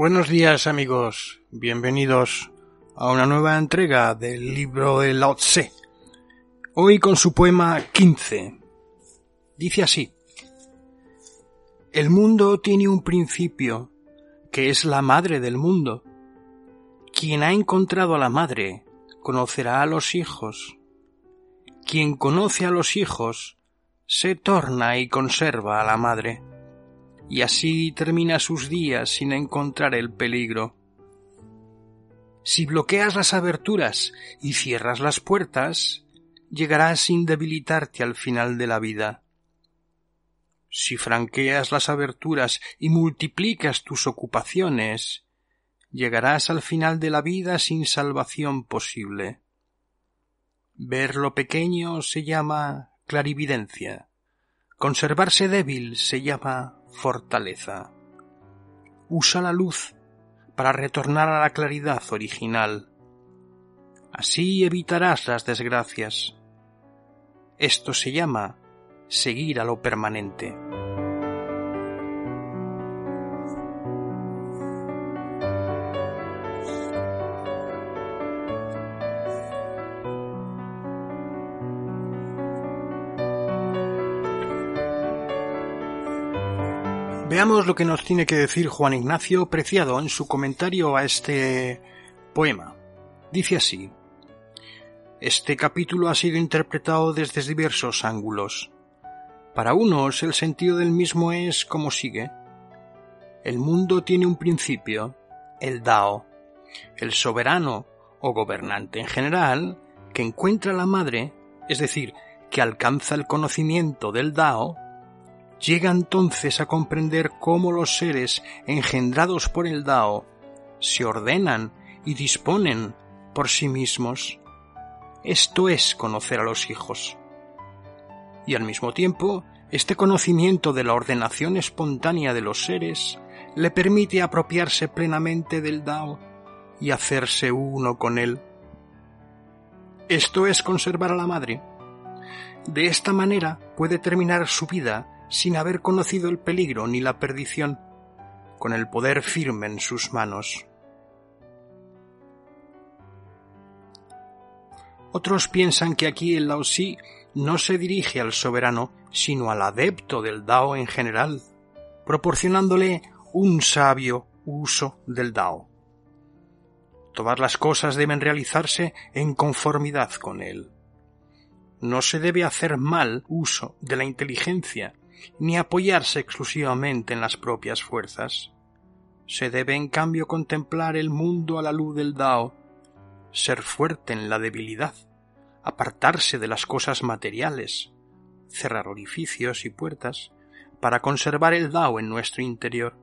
Buenos días amigos, bienvenidos a una nueva entrega del libro de Lao Tse. Hoy con su poema 15. Dice así. El mundo tiene un principio, que es la madre del mundo. Quien ha encontrado a la madre, conocerá a los hijos. Quien conoce a los hijos, se torna y conserva a la madre y así termina sus días sin encontrar el peligro. Si bloqueas las aberturas y cierras las puertas, llegarás sin debilitarte al final de la vida. Si franqueas las aberturas y multiplicas tus ocupaciones, llegarás al final de la vida sin salvación posible. Ver lo pequeño se llama clarividencia. Conservarse débil se llama fortaleza. Usa la luz para retornar a la claridad original. Así evitarás las desgracias. Esto se llama seguir a lo permanente. Veamos lo que nos tiene que decir Juan Ignacio Preciado en su comentario a este poema. Dice así. Este capítulo ha sido interpretado desde diversos ángulos. Para unos el sentido del mismo es como sigue. El mundo tiene un principio, el Dao. El soberano o gobernante en general, que encuentra la madre, es decir, que alcanza el conocimiento del Dao, llega entonces a comprender cómo los seres engendrados por el Dao se ordenan y disponen por sí mismos. Esto es conocer a los hijos. Y al mismo tiempo, este conocimiento de la ordenación espontánea de los seres le permite apropiarse plenamente del Dao y hacerse uno con él. Esto es conservar a la madre. De esta manera puede terminar su vida sin haber conocido el peligro ni la perdición, con el poder firme en sus manos. Otros piensan que aquí el Lao Si no se dirige al soberano, sino al adepto del Dao en general, proporcionándole un sabio uso del Dao. Todas las cosas deben realizarse en conformidad con él. No se debe hacer mal uso de la inteligencia, ni apoyarse exclusivamente en las propias fuerzas. Se debe en cambio contemplar el mundo a la luz del Dao, ser fuerte en la debilidad, apartarse de las cosas materiales, cerrar orificios y puertas, para conservar el Dao en nuestro interior.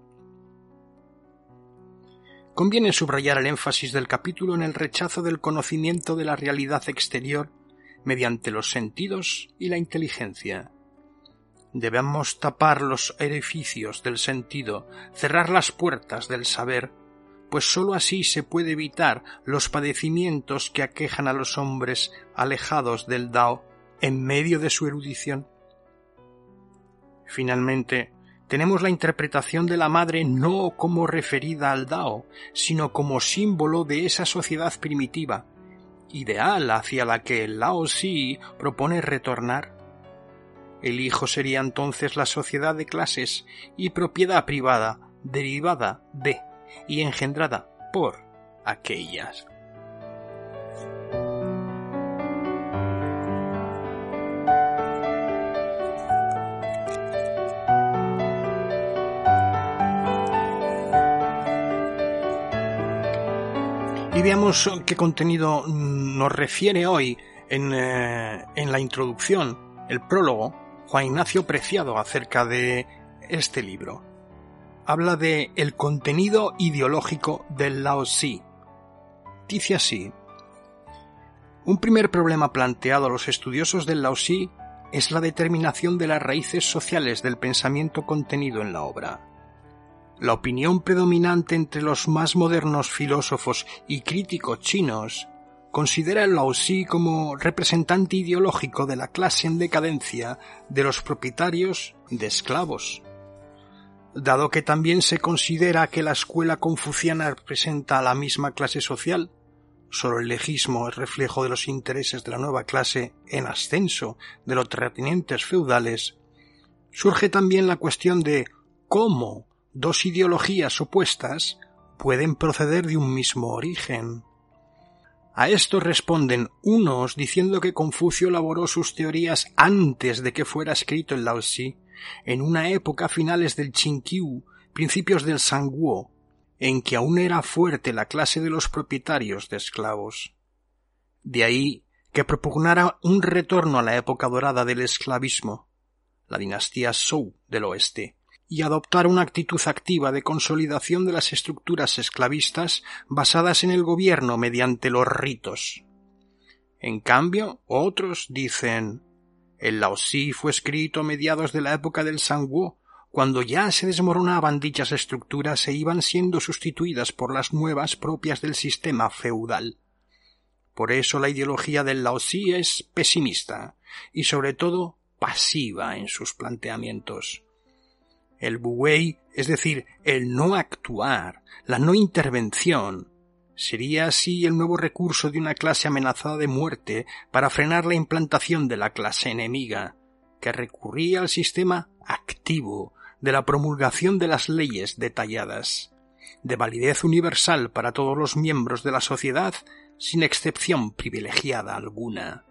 Conviene subrayar el énfasis del capítulo en el rechazo del conocimiento de la realidad exterior mediante los sentidos y la inteligencia. Debemos tapar los edificios del sentido, cerrar las puertas del saber, pues sólo así se puede evitar los padecimientos que aquejan a los hombres alejados del Dao en medio de su erudición. Finalmente, tenemos la interpretación de la madre no como referida al Dao, sino como símbolo de esa sociedad primitiva, ideal hacia la que el Lao Si propone retornar. El hijo sería entonces la sociedad de clases y propiedad privada derivada de y engendrada por aquellas. Y veamos qué contenido nos refiere hoy en, eh, en la introducción, el prólogo, Juan Ignacio Preciado acerca de este libro. Habla de el contenido ideológico del Lao. Dice así. Un primer problema planteado a los estudiosos del Lao es la determinación de las raíces sociales del pensamiento contenido en la obra. La opinión predominante entre los más modernos filósofos y críticos chinos considera el Lao Tzu como representante ideológico de la clase en decadencia de los propietarios de esclavos. Dado que también se considera que la escuela confuciana representa a la misma clase social, solo el legismo es reflejo de los intereses de la nueva clase en ascenso de los terratenientes feudales, surge también la cuestión de cómo dos ideologías opuestas pueden proceder de un mismo origen. A esto responden unos diciendo que Confucio elaboró sus teorías antes de que fuera escrito el Lao en una época finales del Qingqiu, principios del Sanguo, en que aún era fuerte la clase de los propietarios de esclavos. De ahí que propugnara un retorno a la época dorada del esclavismo, la dinastía Zhou del oeste, y adoptar una actitud activa de consolidación de las estructuras esclavistas basadas en el gobierno mediante los ritos. En cambio, otros dicen el Laosí fue escrito a mediados de la época del Sangwo, cuando ya se desmoronaban dichas estructuras e iban siendo sustituidas por las nuevas propias del sistema feudal. Por eso la ideología del Laosí es pesimista y sobre todo pasiva en sus planteamientos. El buwei, es decir, el no actuar, la no intervención, sería así el nuevo recurso de una clase amenazada de muerte para frenar la implantación de la clase enemiga, que recurría al sistema activo de la promulgación de las leyes detalladas, de validez universal para todos los miembros de la sociedad sin excepción privilegiada alguna.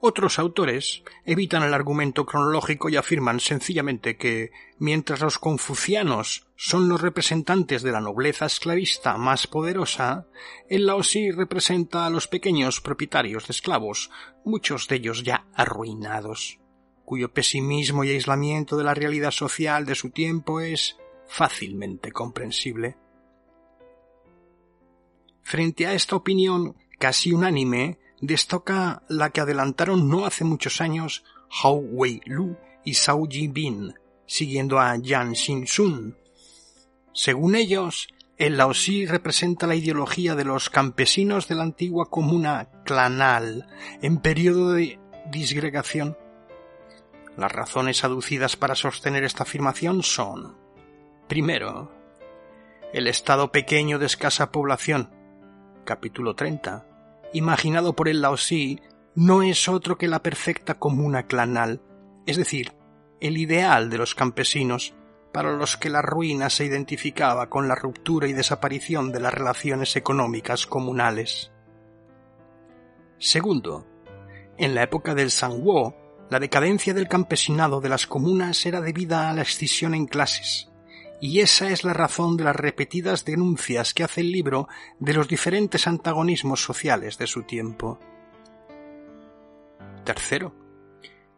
Otros autores evitan el argumento cronológico y afirman sencillamente que, mientras los confucianos son los representantes de la nobleza esclavista más poderosa, el Laosí representa a los pequeños propietarios de esclavos, muchos de ellos ya arruinados, cuyo pesimismo y aislamiento de la realidad social de su tiempo es fácilmente comprensible. Frente a esta opinión casi unánime, destaca la que adelantaron no hace muchos años Hao Wei-lu y Zhao Jibin, siguiendo a Yang Xin-sun. Según ellos, el Laosí representa la ideología de los campesinos de la antigua comuna clanal en periodo de disgregación. Las razones aducidas para sostener esta afirmación son Primero, el estado pequeño de escasa población, capítulo 30, imaginado por el Laosí, no es otro que la perfecta comuna clanal, es decir, el ideal de los campesinos, para los que la ruina se identificaba con la ruptura y desaparición de las relaciones económicas comunales. Segundo, en la época del Sangwo, la decadencia del campesinado de las comunas era debida a la escisión en clases, y esa es la razón de las repetidas denuncias que hace el libro de los diferentes antagonismos sociales de su tiempo. Tercero,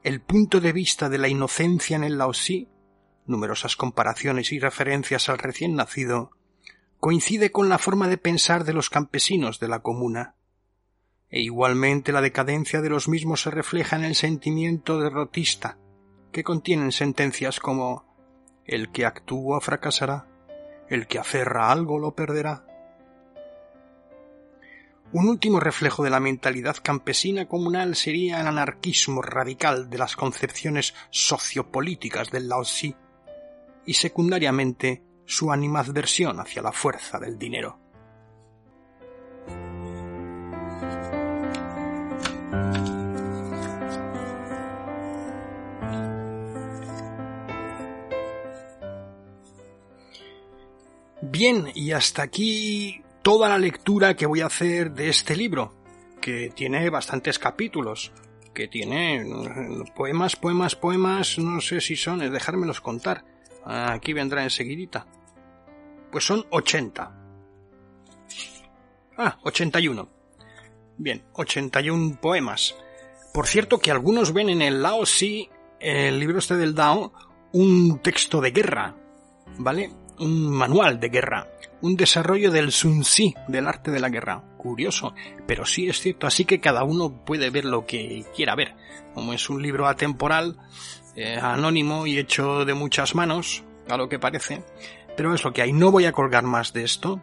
el punto de vista de la inocencia en el Laosí, numerosas comparaciones y referencias al recién nacido, coincide con la forma de pensar de los campesinos de la comuna. E igualmente la decadencia de los mismos se refleja en el sentimiento derrotista, que contienen sentencias como el que actúa fracasará, el que aferra algo lo perderá. Un último reflejo de la mentalidad campesina comunal sería el anarquismo radical de las concepciones sociopolíticas del Laosí y secundariamente su animadversión hacia la fuerza del dinero. Bien, y hasta aquí toda la lectura que voy a hacer de este libro, que tiene bastantes capítulos, que tiene poemas, poemas, poemas, no sé si son, dejármelos contar. Aquí vendrá enseguidita. Pues son 80. Ah, 81. Bien, 81 poemas. Por cierto que algunos ven en el Lao Si, el libro este del Dao, un texto de guerra, ¿vale? Un manual de guerra, un desarrollo del Sun Tzu, del arte de la guerra. Curioso, pero sí es cierto, así que cada uno puede ver lo que quiera ver. Como es un libro atemporal, eh, anónimo y hecho de muchas manos, a lo que parece, pero es lo que hay. No voy a colgar más de esto.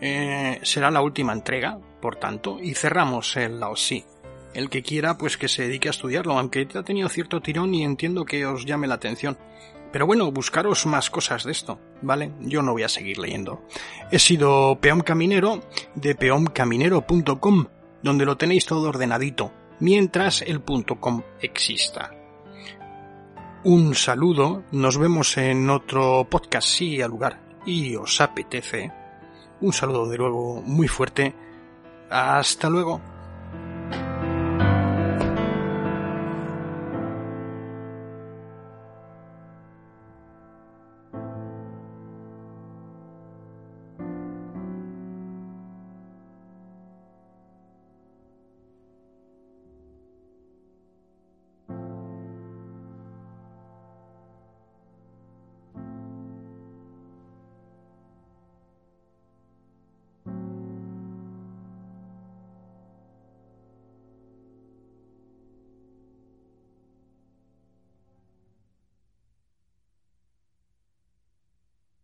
Eh, será la última entrega, por tanto, y cerramos el Laosí. El que quiera, pues que se dedique a estudiarlo, aunque ha tenido cierto tirón y entiendo que os llame la atención. Pero bueno, buscaros más cosas de esto, ¿vale? Yo no voy a seguir leyendo. He sido Peón Caminero de peoncaminero.com, donde lo tenéis todo ordenadito, mientras el .com exista. Un saludo, nos vemos en otro podcast, sí, al lugar, y os apetece. Un saludo de luego muy fuerte. Hasta luego.